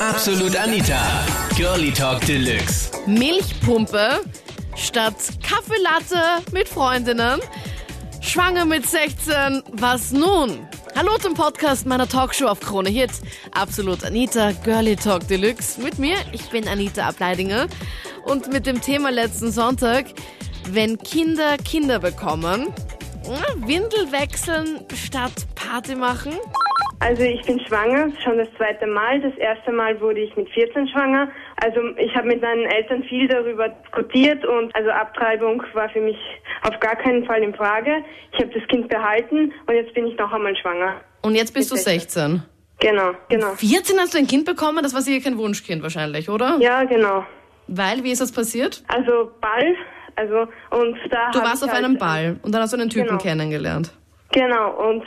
Absolut Anita. Girlie Talk Deluxe. Milchpumpe statt Kaffeelatte mit Freundinnen. Schwanger mit 16, was nun? Hallo zum Podcast meiner Talkshow auf Krone Hit. Absolut Anita, Girlie Talk Deluxe. Mit mir, ich bin Anita Ableidinger. Und mit dem Thema letzten Sonntag, wenn Kinder Kinder bekommen, Windel wechseln statt Party machen. Also ich bin schwanger, schon das zweite Mal. Das erste Mal wurde ich mit 14 schwanger. Also ich habe mit meinen Eltern viel darüber diskutiert und also Abtreibung war für mich auf gar keinen Fall in Frage. Ich habe das Kind behalten und jetzt bin ich noch einmal schwanger. Und jetzt bist Mit du 16. Genau, genau. 14 hast du ein Kind bekommen? Das war sicher kein Wunschkind wahrscheinlich, oder? Ja, genau. Weil, wie ist das passiert? Also Ball, also und da Du warst auf halt, einem Ball und dann hast du einen Typen Genau. kennengelernt. Genau, und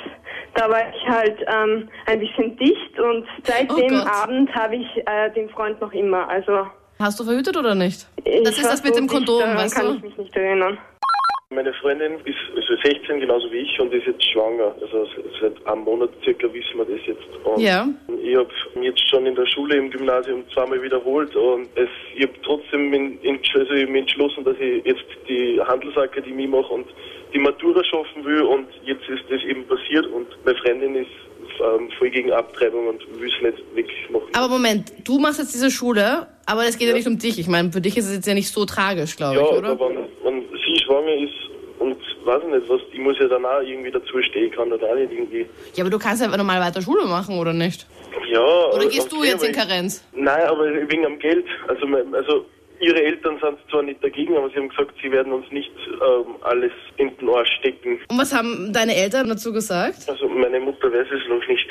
da war ich halt ähm, ein bisschen dicht und seit Oh dem Gott. Abend habe ich äh, den Freund noch immer. Also Hast du verhütet oder nicht? ich Das ist das mit dem Kondom, daran weißt kann du? ich mich nicht erinnern. Meine Freundin ist also 16, genauso wie ich, und ist jetzt schwanger. Also seit einem Monat circa wissen wir das jetzt. Und Ja. Ich habe jetzt schon in der Schule im Gymnasium zweimal wiederholt und es, ich habe trotzdem in, in, also entschlossen, dass ich jetzt die Handelsakademie mache und die Matura schaffen will und jetzt ist das eben passiert und meine Freundin ist ähm, voll gegen Abtreibung und will es nicht wegmachen. Aber Moment, du machst jetzt diese Schule, aber es geht ja nicht um dich. Ich meine, für dich ist es jetzt ja nicht so tragisch, glaube ja, ich, oder? aber sie schwanger ist und weiß ich nicht, was, ich muss ja dann auch irgendwie dazu stehen, kann da auch nicht irgendwie. Ja, aber du kannst ja normal weiter Schule machen, oder nicht? Ja. Oder gehst du jetzt in aber ich- Karenz? Nein, aber wegen am Geld. Also, also ihre Eltern sind zwar nicht dagegen, aber sie haben gesagt, sie werden uns nicht ähm, alles in den Arsch stecken. Und was haben deine Eltern dazu gesagt? Also meine Mutter weiß es noch nicht.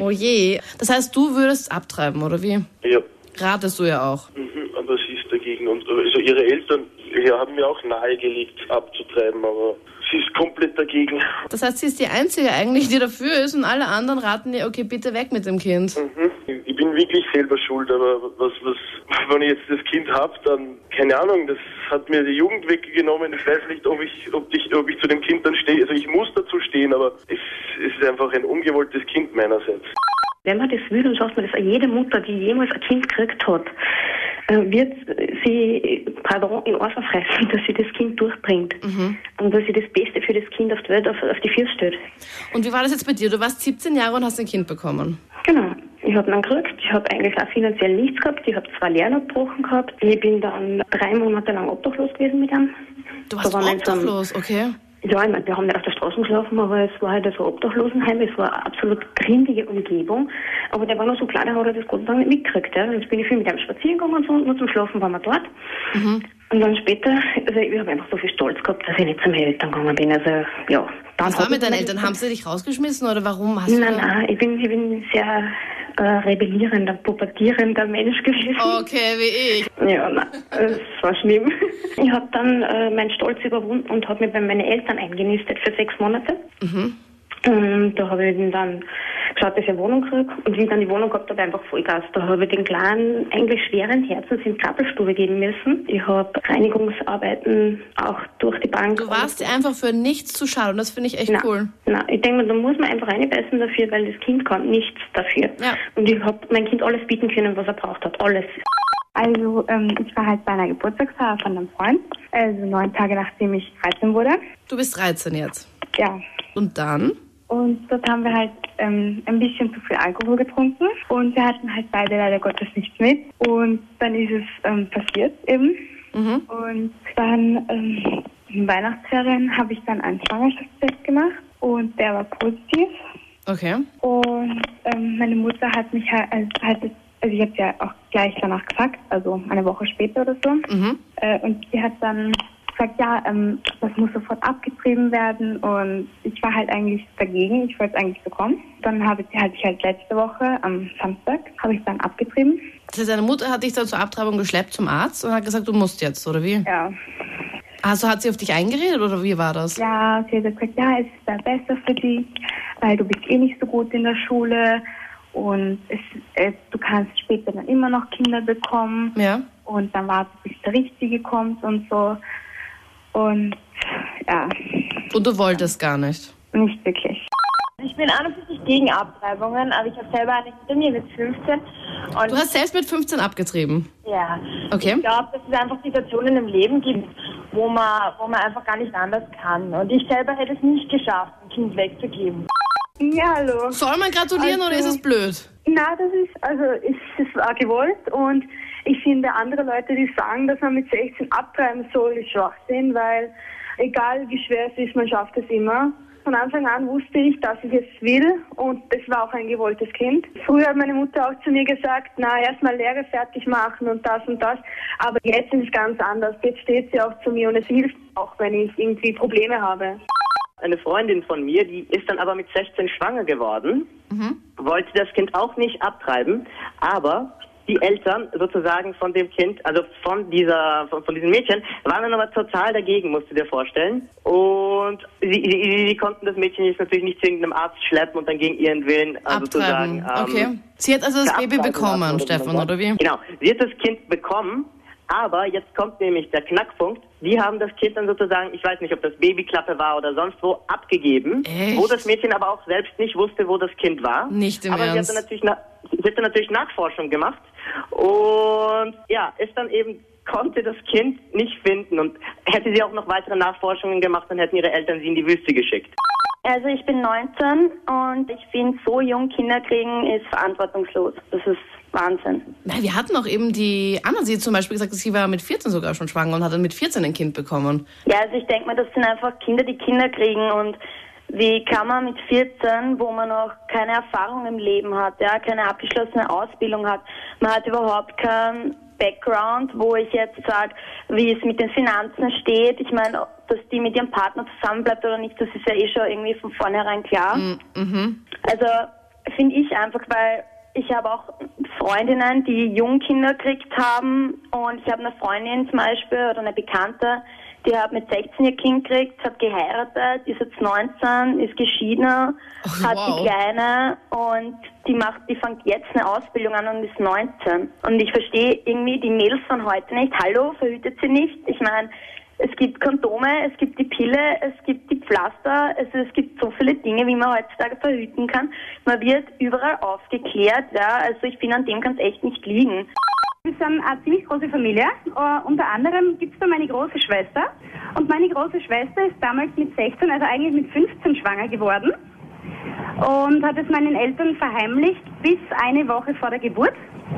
Oh je. Das heißt, du würdest abtreiben, oder wie? Ja, Ratest du ja auch. mhm, aber sie ist dagegen. Und also ihre Eltern ja, haben mir auch nahegelegt, abzutreiben, aber sie ist komplett dagegen. Das heißt, sie ist die Einzige eigentlich, die dafür ist und alle anderen raten dir, okay, bitte weg mit dem Kind. Mhm. Ich bin wirklich selber schuld, aber was, was, wenn ich jetzt das Kind hab, dann, keine Ahnung, das hat mir die Jugend weggenommen. Ich weiß nicht, ob ich, ob ich, ob ich zu dem Kind dann stehe. Also ich muss dazu stehen, aber es, es ist einfach ein ungewolltes Kind meinerseits. Wenn man das will, und sagt man das, jede Mutter, die jemals ein Kind gekriegt hat, äh, wird sie, pardon, in Ohren fressen, dass sie das Kind durchbringt. Und dass sie das Beste für das Kind auf die Welt auf, auf die Füße stellt. Und wie war das jetzt bei dir? Du warst 17 Jahre und hast ein Kind bekommen. Genau. Ich habe ihn gekriegt. Ich habe eigentlich auch finanziell nichts gehabt. Ich habe zwei Lehren abgebrochen gehabt. Ich bin dann drei Monate lang obdachlos gewesen mit ihm. Du warst einem- obdachlos, okay? Ja, ich meine, wir haben nicht auf der Straße geschlafen, aber es war halt so ein Obdachlosenheim, es war eine absolut grindige Umgebung. Aber der war noch so klein, der hat er das Gott sei Dank nicht mitgekriegt. Ja. Jetzt bin ich viel mit ihm spazieren gegangen und so, und nur zum Schlafen waren wir dort. Mhm. Und dann später, also ich habe einfach so viel Stolz gehabt, dass ich nicht zu meinen Eltern gegangen bin. Also, ja. Dann Was war mit deinen Eltern? Haben sie dich rausgeschmissen oder warum hast du... Nein, nein, ich bin, ich bin sehr äh, rebellierender, pubertierender Mensch gewesen. Okay, wie ich. Ja, nein, es war schlimm. Ich habe dann äh, meinen Stolz überwunden und habe mich bei meinen Eltern eingenistet für sechs Monate. Und da habe ich dann geschaut, dass ich eine Wohnung kriege. Und wie ich dann die Wohnung gehabt habe, einfach Vollgas. Da habe ich den Kleinen eigentlich schweren Herzens in die Krabbelstube geben müssen. Ich habe Reinigungsarbeiten auch durch die Bank. Du warst einfach für nichts zu schade und das finde ich echt na, cool. Na, ich denke mir, da muss man einfach reinbeißen dafür, weil das Kind kann nichts dafür. Ja. Und ich habe mein Kind alles bieten können, was er braucht hat. Alles. Also ähm, ich war halt bei einer Geburtstagsfeier von einem Freund, also neun Tage nachdem ich 13 wurde. Du bist 13 jetzt. Ja. Und dann? Und dort haben wir halt ähm, ein bisschen zu viel Alkohol getrunken und wir hatten halt beide leider Gottes nichts mit. Und dann ist es ähm, passiert eben. Mhm. Und dann ähm, in Weihnachtsferien habe ich dann einen Schwangerschaftstest gemacht und der war positiv. Okay. Und ähm, meine Mutter hat mich halt, also, halt also ich habe ja auch gleich danach gesagt, also eine Woche später oder so. Mhm. Äh, und sie hat dann gesagt, ja, ähm, das muss sofort abgetrieben werden. Und ich war halt eigentlich dagegen, ich wollte es eigentlich bekommen. Dann habe ich, hatte ich halt letzte Woche am Samstag, habe ich dann abgetrieben. Das heißt, deine Mutter hat dich dann zur Abtreibung geschleppt zum Arzt und hat gesagt, du musst jetzt, oder wie? Ja. Also hat sie auf dich eingeredet oder wie war das? Ja, sie hat gesagt, ja, es ist besser für dich, weil du bist eh nicht so gut in der Schule und es, äh, du kannst später dann immer noch Kinder bekommen Ja. und dann warten, bis der Richtige kommt und so. Und ja, Und du wolltest gar nicht. nicht wirklich. Ich bin an und für sich gegen Abtreibungen, aber ich habe selber eine hinter mir mit 15 Und Du hast selbst mit 15 abgetrieben. ja, Okay. ich glaube, dass es einfach Situationen im Leben gibt, wo man, wo man einfach gar nicht anders kann. Und ich selber hätte es nicht geschafft, ein Kind wegzugeben. Ja, hallo. Soll man gratulieren oder ist Also- es blöd? Na, das ist, also, es, es war gewollt und ich finde andere Leute, die sagen, dass man mit 16 abtreiben soll, ist Schwachsinn, weil egal wie schwer es ist, man schafft es immer. Von Anfang an wusste ich, dass ich es will und es war auch ein gewolltes Kind. Früher hat meine Mutter auch zu mir gesagt, na, erstmal Lehre fertig machen und das und das. Aber jetzt ist es ganz anders. Jetzt steht sie auch zu mir und es hilft auch, wenn ich irgendwie Probleme habe. Eine Freundin von mir, die ist dann aber mit 16 schwanger geworden, wollte das Kind auch nicht abtreiben, aber die Eltern sozusagen von dem Kind, also von dieser, von, von diesem Mädchen, waren dann aber total dagegen, musst du dir vorstellen. Und sie, sie, sie konnten das Mädchen jetzt natürlich nicht zu irgendeinem Arzt schleppen und dann gegen ihren Willen also sozusagen. Ähm, Okay. Sie hat also das Baby bekommen, Stefan, oder wie? Genau. Sie hat das Kind bekommen, aber jetzt kommt nämlich der Knackpunkt. Die haben das Kind dann sozusagen, ich weiß nicht, ob das Babyklappe war oder sonst wo, abgegeben. Echt? Wo das Mädchen aber auch selbst nicht wusste, wo das Kind war. Nicht im aber Ernst. sie hat dann natürlich, sie hat dann natürlich Nachforschung gemacht. Und ja, ist dann eben konnte das Kind nicht finden und hätte sie auch noch weitere Nachforschungen gemacht, dann hätten ihre Eltern sie in die Wüste geschickt. Also ich bin 19 und ich finde, so jung Kinder kriegen ist verantwortungslos. Das ist Wahnsinn. Na, wir hatten auch eben die Anna, sie hat zum Beispiel gesagt, dass sie war mit 14 sogar schon schwanger und hat dann mit 14 ein Kind bekommen. Ja, also ich denke mal, das sind einfach Kinder, die Kinder kriegen und wie kann man mit 14, wo man noch keine Erfahrung im Leben hat, ja, keine abgeschlossene Ausbildung hat, man hat überhaupt keinen Background, wo ich jetzt sage, wie es mit den Finanzen steht. Ich meine, dass die mit ihrem Partner zusammenbleibt oder nicht, das ist ja eh schon irgendwie von vornherein klar. Also finde ich einfach, weil ich habe auch Freundinnen, die Jungkinder gekriegt haben und ich habe eine Freundin zum Beispiel oder eine Bekannte, die hat mit 16 ihr Kind gekriegt, hat geheiratet, ist jetzt 19, ist geschieden, Oh, hat wow. die Kleine und die macht, die fängt jetzt eine Ausbildung an und ist 19. Und ich verstehe irgendwie die Mädels von heute nicht. Hallo, verhütet sie nicht? Ich meine, es gibt Kondome, es gibt die Pille, es gibt die Pflaster, also es gibt so viele Dinge, wie man heutzutage verhüten kann. Man wird überall aufgeklärt, ja, also ich finde, an dem kann es echt nicht liegen. Wir sind eine ziemlich große Familie. Äh, unter anderem gibt es da meine große Schwester. Und meine große Schwester ist damals mit 16, also eigentlich mit 15 schwanger geworden. Und hat es meinen Eltern verheimlicht bis eine Woche vor der Geburt.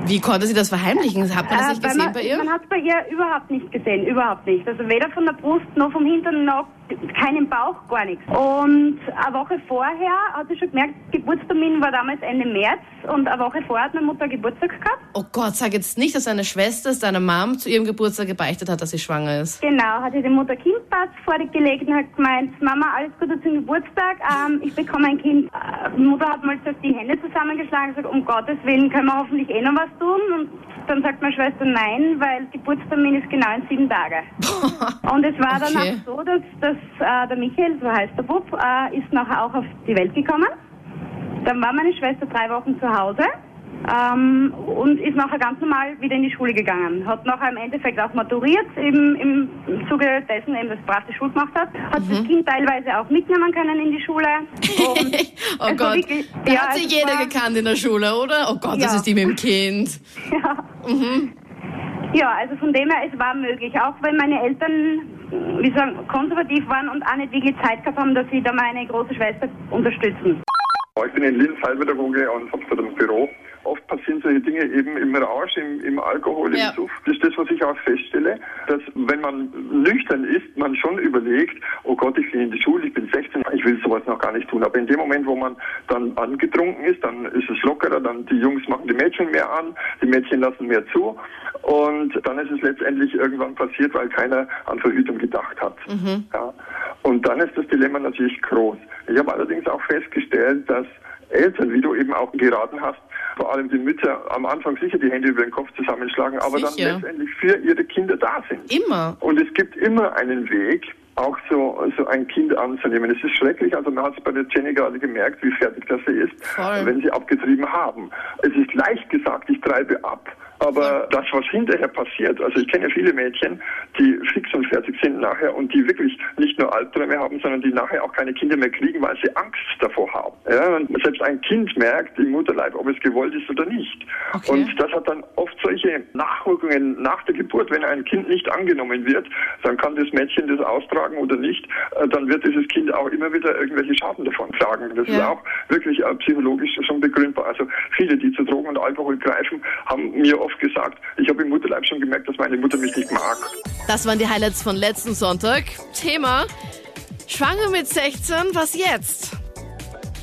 Wie konnte sie das verheimlichen? Hat man das Äh, nicht weil gesehen man, bei ihr? Man hat bei ihr überhaupt nicht gesehen, überhaupt nicht. Also weder von der Brust noch vom Hintern noch keinen Bauch, gar nichts. Und eine Woche vorher hat sie schon gemerkt, Geburtstermin war damals Ende März und eine Woche vorher hat meine Mutter Geburtstag gehabt. Oh Gott, sag jetzt nicht, dass deine Schwester es deiner Mom zu ihrem Geburtstag gebeichtet hat, dass sie schwanger ist. Genau, hat ihr den Mutter-Kind-Pass vorgelegt und hat gemeint, Mama, alles Gute zum Geburtstag, ähm, ich bekomme ein Kind. Äh, Mutter hat mal zuerst die Hände zusammengeschlagen und gesagt, um Gottes Willen können wir hoffentlich eh noch was tun. Und dann sagt meine Schwester nein, weil Geburtstermin ist genau in sieben Tage. Und es war dann Okay. auch so, dass, dass äh, der Michael, so heißt der Bub, äh, ist nachher auch auf die Welt gekommen. Dann war meine Schwester drei Wochen zu Hause ähm, und ist nachher ganz normal wieder in die Schule gegangen. Hat nachher im Endeffekt auch maturiert, eben im Zuge dessen, eben das brav die Schule gemacht hat. Hat das Kind teilweise auch mitnehmen können in die Schule. Oh Gott, wirklich- da ja, hat sie es jeder war- gekannt in der Schule, oder? Oh Gott, das Ja. ist die mit dem Kind. Ja. ja, also von dem her, es war möglich. Auch wenn meine Eltern, wie sagen, konservativ waren und auch nicht wirklich Zeit gehabt haben, dass sie da meine große Schwester unterstützen. Ich bin in Linz Heilpädagoge und habe dort ein Büro. Oft passieren solche Dinge eben im Rausch, im, im Alkohol, Ja. im Suff. Das ist das, was ich auch feststelle, dass wenn man nüchtern ist, man schon überlegt, oh Gott, ich gehe in die Schule, ich bin 16, ich will sowas noch gar nicht tun. Aber in dem Moment, wo man dann angetrunken ist, dann ist es lockerer, dann die Jungs machen die Mädchen mehr an, die Mädchen lassen mehr zu und dann ist es letztendlich irgendwann passiert, weil keiner an Verhütung gedacht hat. Ja. Und dann ist das Dilemma natürlich groß. Ich habe allerdings auch festgestellt, dass Eltern, wie du eben auch geraten hast, vor allem die Mütter am Anfang sicher die Hände über den Kopf zusammenschlagen, aber Sicher. dann letztendlich für ihre Kinder da sind. Immer. Und es gibt immer einen Weg, auch so, so ein Kind anzunehmen. Es ist schrecklich, also man hat es bei der Jenny gerade gemerkt, wie fertig das sie ist, Voll. wenn sie abgetrieben haben. Es ist leicht gesagt, ich treibe ab. Aber das, was hinterher passiert, also ich kenne viele Mädchen, die fix und fertig sind nachher und die wirklich nicht nur Albträume haben, sondern die nachher auch keine Kinder mehr kriegen, weil sie Angst davor haben. Ja, und selbst ein Kind merkt im Mutterleib, ob es gewollt ist oder nicht. Okay. Und das hat dann oft solche Nachwirkungen nach der Geburt. Wenn ein Kind nicht angenommen wird, dann kann das Mädchen das austragen oder nicht. Äh, Dann wird dieses Kind auch immer wieder irgendwelche Schaden davon tragen. Das ist Ja. auch wirklich äh, psychologisch schon begründbar. Also viele, die zu Drogen und Alkohol greifen, haben mir oft gesagt, ich habe im Mutterleib schon gemerkt, dass meine Mutter mich nicht mag. Das waren die Highlights von letzten Sonntag. Thema Schwanger mit 16, was jetzt?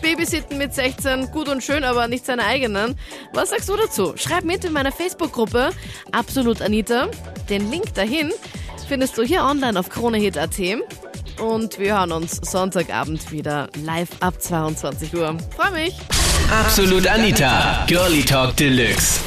Babysitten mit 16, gut und schön, aber nicht seine eigenen. Was sagst du dazu? Schreib mit in meiner Facebook-Gruppe Absolut Anita. Den Link dahin findest du hier online auf kronehit.at. Und wir hören uns Sonntagabend wieder live ab 22 Uhr. Freue mich! Absolut Anita, Girlie Talk Deluxe.